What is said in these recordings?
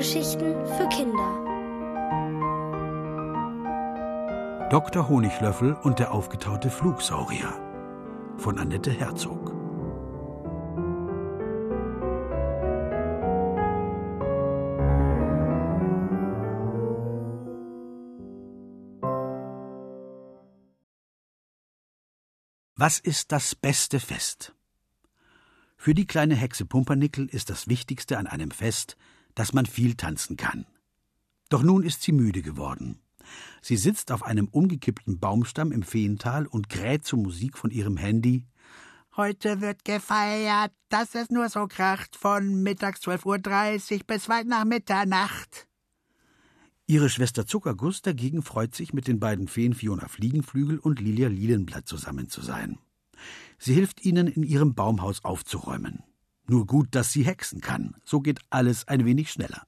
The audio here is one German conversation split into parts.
Hörgeschichten für Kinder. Dr. Honiglöffel und der aufgetaute Flugsaurier von Annette Herzog. Was ist das beste Fest? Für die kleine Hexe Pumpernickel ist das Wichtigste an einem Fest, dass man viel tanzen kann. Doch nun ist sie müde geworden. Sie sitzt auf einem umgekippten Baumstamm im Feental und kräht zur Musik von ihrem Handy. Heute wird gefeiert, dass es nur so kracht, von mittags 12.30 Uhr bis weit nach Mitternacht. Ihre Schwester Zuckerguss dagegen freut sich, mit den beiden Feen Fiona Fliegenflügel und Lilia Lilienblatt zusammen zu sein. Sie hilft ihnen, in ihrem Baumhaus aufzuräumen. Nur gut, dass sie hexen kann. So geht alles ein wenig schneller.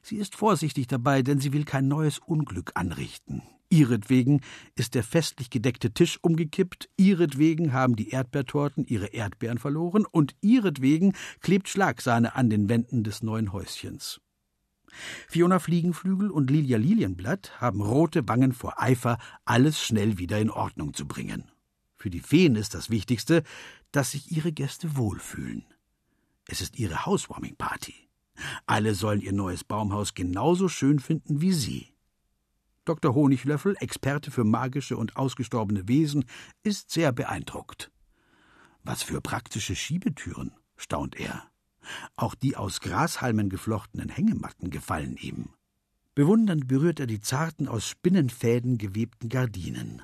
Sie ist vorsichtig dabei, denn sie will kein neues Unglück anrichten. Ihretwegen ist der festlich gedeckte Tisch umgekippt, ihretwegen haben die Erdbeertorten ihre Erdbeeren verloren und ihretwegen klebt Schlagsahne an den Wänden des neuen Häuschens. Fiona Fliegenflügel und Lilia Lilienblatt haben rote Wangen vor Eifer, alles schnell wieder in Ordnung zu bringen. Für die Feen ist das Wichtigste, dass sich ihre Gäste wohlfühlen. Es ist ihre Housewarming-Party. Alle sollen ihr neues Baumhaus genauso schön finden wie sie. Dr. Honiglöffel, Experte für magische und ausgestorbene Wesen, ist sehr beeindruckt. Was für praktische Schiebetüren, staunt er. Auch die aus Grashalmen geflochtenen Hängematten gefallen ihm. Bewundernd berührt er die zarten, aus Spinnenfäden gewebten Gardinen.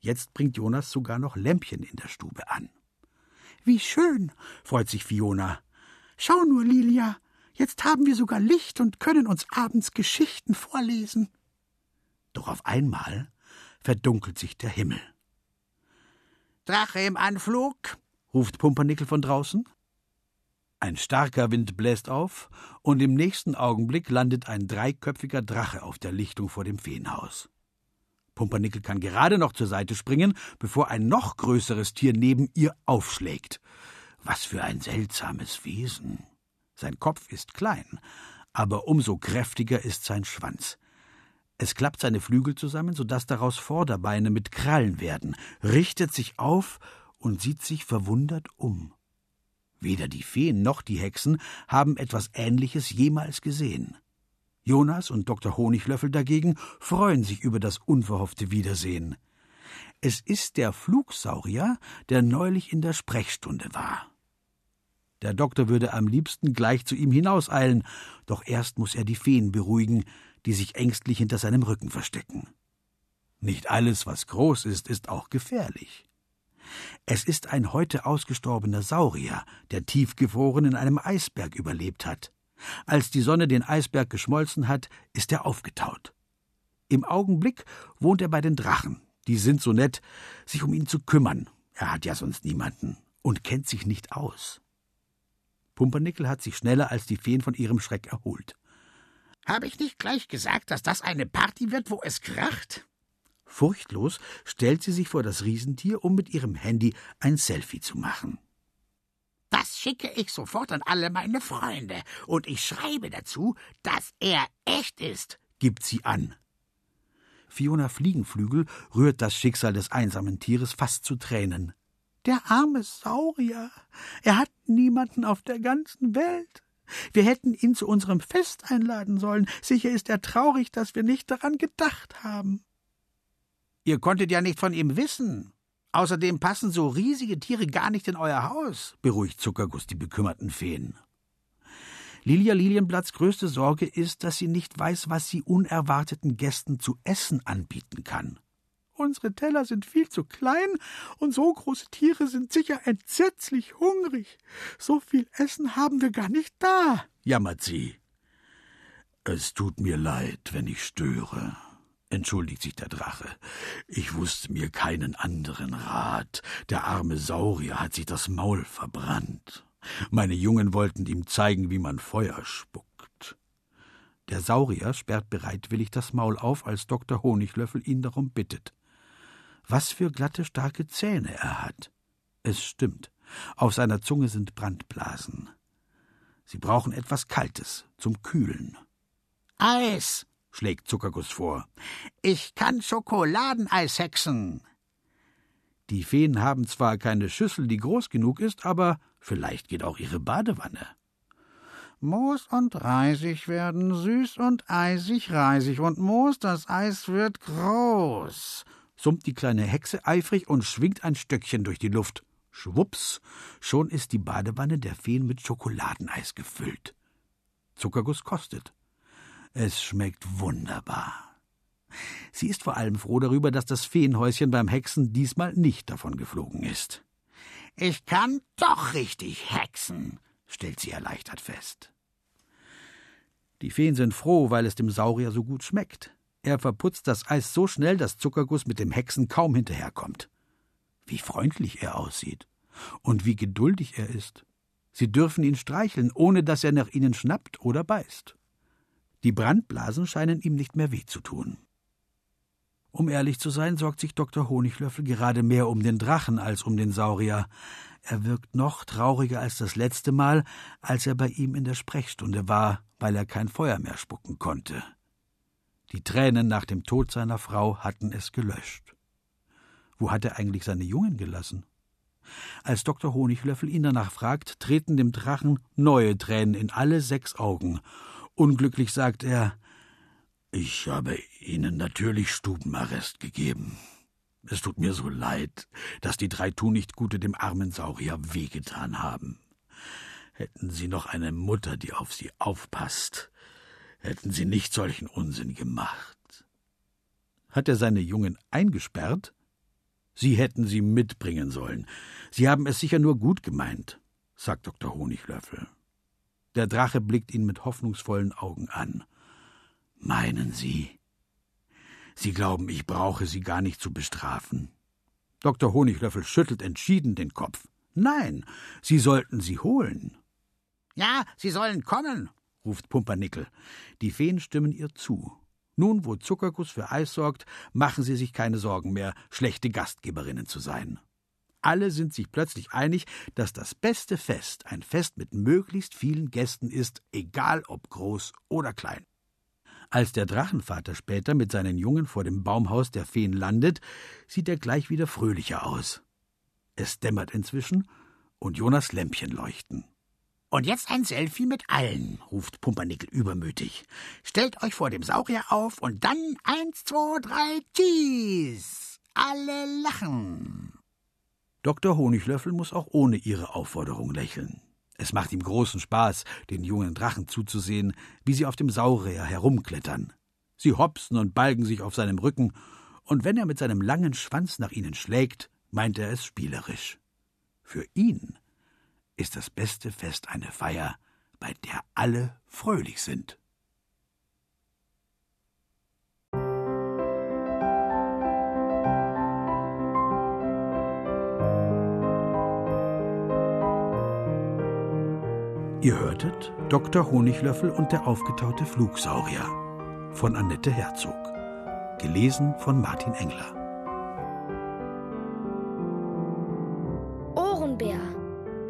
Jetzt bringt Jonas sogar noch Lämpchen in der Stube an. Wie schön, freut sich Fiona. Schau nur, Lilia, jetzt haben wir sogar Licht und können uns abends Geschichten vorlesen. Doch auf einmal verdunkelt sich der Himmel. Drache im Anflug, ruft Pumpernickel von draußen. Ein starker Wind bläst auf, und im nächsten Augenblick landet ein dreiköpfiger Drache auf der Lichtung vor dem Feenhaus. Pumpernickel kann gerade noch zur Seite springen, bevor ein noch größeres Tier neben ihr aufschlägt. Was für ein seltsames Wesen. Sein Kopf ist klein, aber umso kräftiger ist sein Schwanz. Es klappt seine Flügel zusammen, so dass daraus Vorderbeine mit Krallen werden, richtet sich auf und sieht sich verwundert um. Weder die Feen noch die Hexen haben etwas Ähnliches jemals gesehen. Jonas und Dr. Honiglöffel dagegen freuen sich über das unverhoffte Wiedersehen. Es ist der Flugsaurier, der neulich in der Sprechstunde war. Der Doktor würde am liebsten gleich zu ihm hinauseilen, doch erst muss er die Feen beruhigen, die sich ängstlich hinter seinem Rücken verstecken. Nicht alles, was groß ist, ist auch gefährlich. Es ist ein heute ausgestorbener Saurier, der tiefgefroren in einem Eisberg überlebt hat. Als die Sonne den Eisberg geschmolzen hat, ist er aufgetaut. Im Augenblick wohnt er bei den Drachen. Die sind so nett, sich um ihn zu kümmern. Er hat ja sonst niemanden und kennt sich nicht aus. Pumpernickel hat sich schneller als die Feen von ihrem Schreck erholt. Habe ich nicht gleich gesagt, dass das eine Party wird, wo es kracht? Furchtlos stellt sie sich vor das Riesentier, um mit ihrem Handy ein Selfie zu machen. Das schicke ich sofort an alle meine Freunde, und ich schreibe dazu, dass er echt ist, gibt sie an. Fiona Fliegenflügel rührt das Schicksal des einsamen Tieres fast zu Tränen. Der arme Saurier. Er hat niemanden auf der ganzen Welt. Wir hätten ihn zu unserem Fest einladen sollen. Sicher ist er traurig, dass wir nicht daran gedacht haben. Ihr konntet ja nicht von ihm wissen. Außerdem passen so riesige Tiere gar nicht in euer Haus, beruhigt Zuckerguss die bekümmerten Feen. Lilia Lilienblatts größte Sorge ist, dass sie nicht weiß, was sie unerwarteten Gästen zu essen anbieten kann. Unsere Teller sind viel zu klein und so große Tiere sind sicher entsetzlich hungrig. So viel Essen haben wir gar nicht da, jammert sie. Es tut mir leid, wenn ich störe, entschuldigt sich der Drache. Ich wusste mir keinen anderen Rat. Der arme Saurier hat sich das Maul verbrannt. Meine Jungen wollten ihm zeigen, wie man Feuer spuckt. Der Saurier sperrt bereitwillig das Maul auf, als Dr. Honiglöffel ihn darum bittet. Was für glatte, starke Zähne er hat. Es stimmt. Auf seiner Zunge sind Brandblasen. Sie brauchen etwas Kaltes zum Kühlen. Eis, schlägt Zuckerguss vor. Ich kann Schokoladeneis hexen. Die Feen haben zwar keine Schüssel, die groß genug ist, aber vielleicht geht auch ihre Badewanne. Moos und Reisig werden süß und eisig, reisig und Moos, das Eis wird groß, summt die kleine Hexe eifrig und schwingt ein Stöckchen durch die Luft. Schwups, schon ist die Badewanne der Feen mit Schokoladeneis gefüllt. Zuckerguss kostet. Es schmeckt wunderbar. Sie ist vor allem froh darüber, dass das Feenhäuschen beim Hexen diesmal nicht davon geflogen ist. Ich kann doch richtig hexen, stellt sie erleichtert fest. Die Feen sind froh, weil es dem Saurier so gut schmeckt. Er verputzt das Eis so schnell, dass Zuckerguss mit dem Hexen kaum hinterherkommt. Wie freundlich er aussieht und wie geduldig er ist. Sie dürfen ihn streicheln, ohne dass er nach ihnen schnappt oder beißt. Die Brandblasen scheinen ihm nicht mehr weh zu tun. Um ehrlich zu sein, sorgt sich Dr. Honiglöffel gerade mehr um den Drachen als um den Saurier. Er wirkt noch trauriger als das letzte Mal, als er bei ihm in der Sprechstunde war, weil er kein Feuer mehr spucken konnte. Die Tränen nach dem Tod seiner Frau hatten es gelöscht. Wo hat er eigentlich seine Jungen gelassen? Als Dr. Honiglöffel ihn danach fragt, treten dem Drachen neue Tränen in alle sechs Augen. Unglücklich sagt er, ich habe Ihnen natürlich Stubenarrest gegeben. Es tut mir so leid, dass die drei Tunichtgute dem armen Saurier wehgetan haben. Hätten Sie noch eine Mutter, die auf Sie aufpasst, hätten Sie nicht solchen Unsinn gemacht. Hat er seine Jungen eingesperrt? Sie hätten sie mitbringen sollen. Sie haben es sicher nur gut gemeint, sagt Dr. Honiglöffel. Der Drache blickt ihn mit hoffnungsvollen Augen an. Meinen Sie? Sie glauben, ich brauche Sie gar nicht zu bestrafen. Dr. Honiglöffel schüttelt entschieden den Kopf. Nein, Sie sollten sie holen. Ja, Sie sollen kommen, ruft Pumpernickel. Die Feen stimmen ihr zu. Nun, wo Zuckerguss für Eis sorgt, machen sie sich keine Sorgen mehr, schlechte Gastgeberinnen zu sein. Alle sind sich plötzlich einig, dass das beste Fest ein Fest mit möglichst vielen Gästen ist, egal ob groß oder klein. Als der Drachenvater später mit seinen Jungen vor dem Baumhaus der Feen landet, sieht er gleich wieder fröhlicher aus. Es dämmert inzwischen und Jonas Lämpchen leuchten. Und jetzt ein Selfie mit allen, ruft Pumpernickel übermütig. Stellt euch vor dem Saurier auf und dann eins, zwei, drei, Cheese! Alle lachen. Dr. Honiglöffel muss auch ohne ihre Aufforderung lächeln. Es macht ihm großen Spaß, den jungen Drachen zuzusehen, wie sie auf dem Saurier herumklettern. Sie hopsen und balgen sich auf seinem Rücken, und wenn er mit seinem langen Schwanz nach ihnen schlägt, meint er es spielerisch. Für ihn ist das beste Fest eine Feier, bei der alle fröhlich sind. Ihr hörtet Dr. Honiglöffel und der aufgetaute Flugsaurier von Annette Herzog. Gelesen von Martin Engler.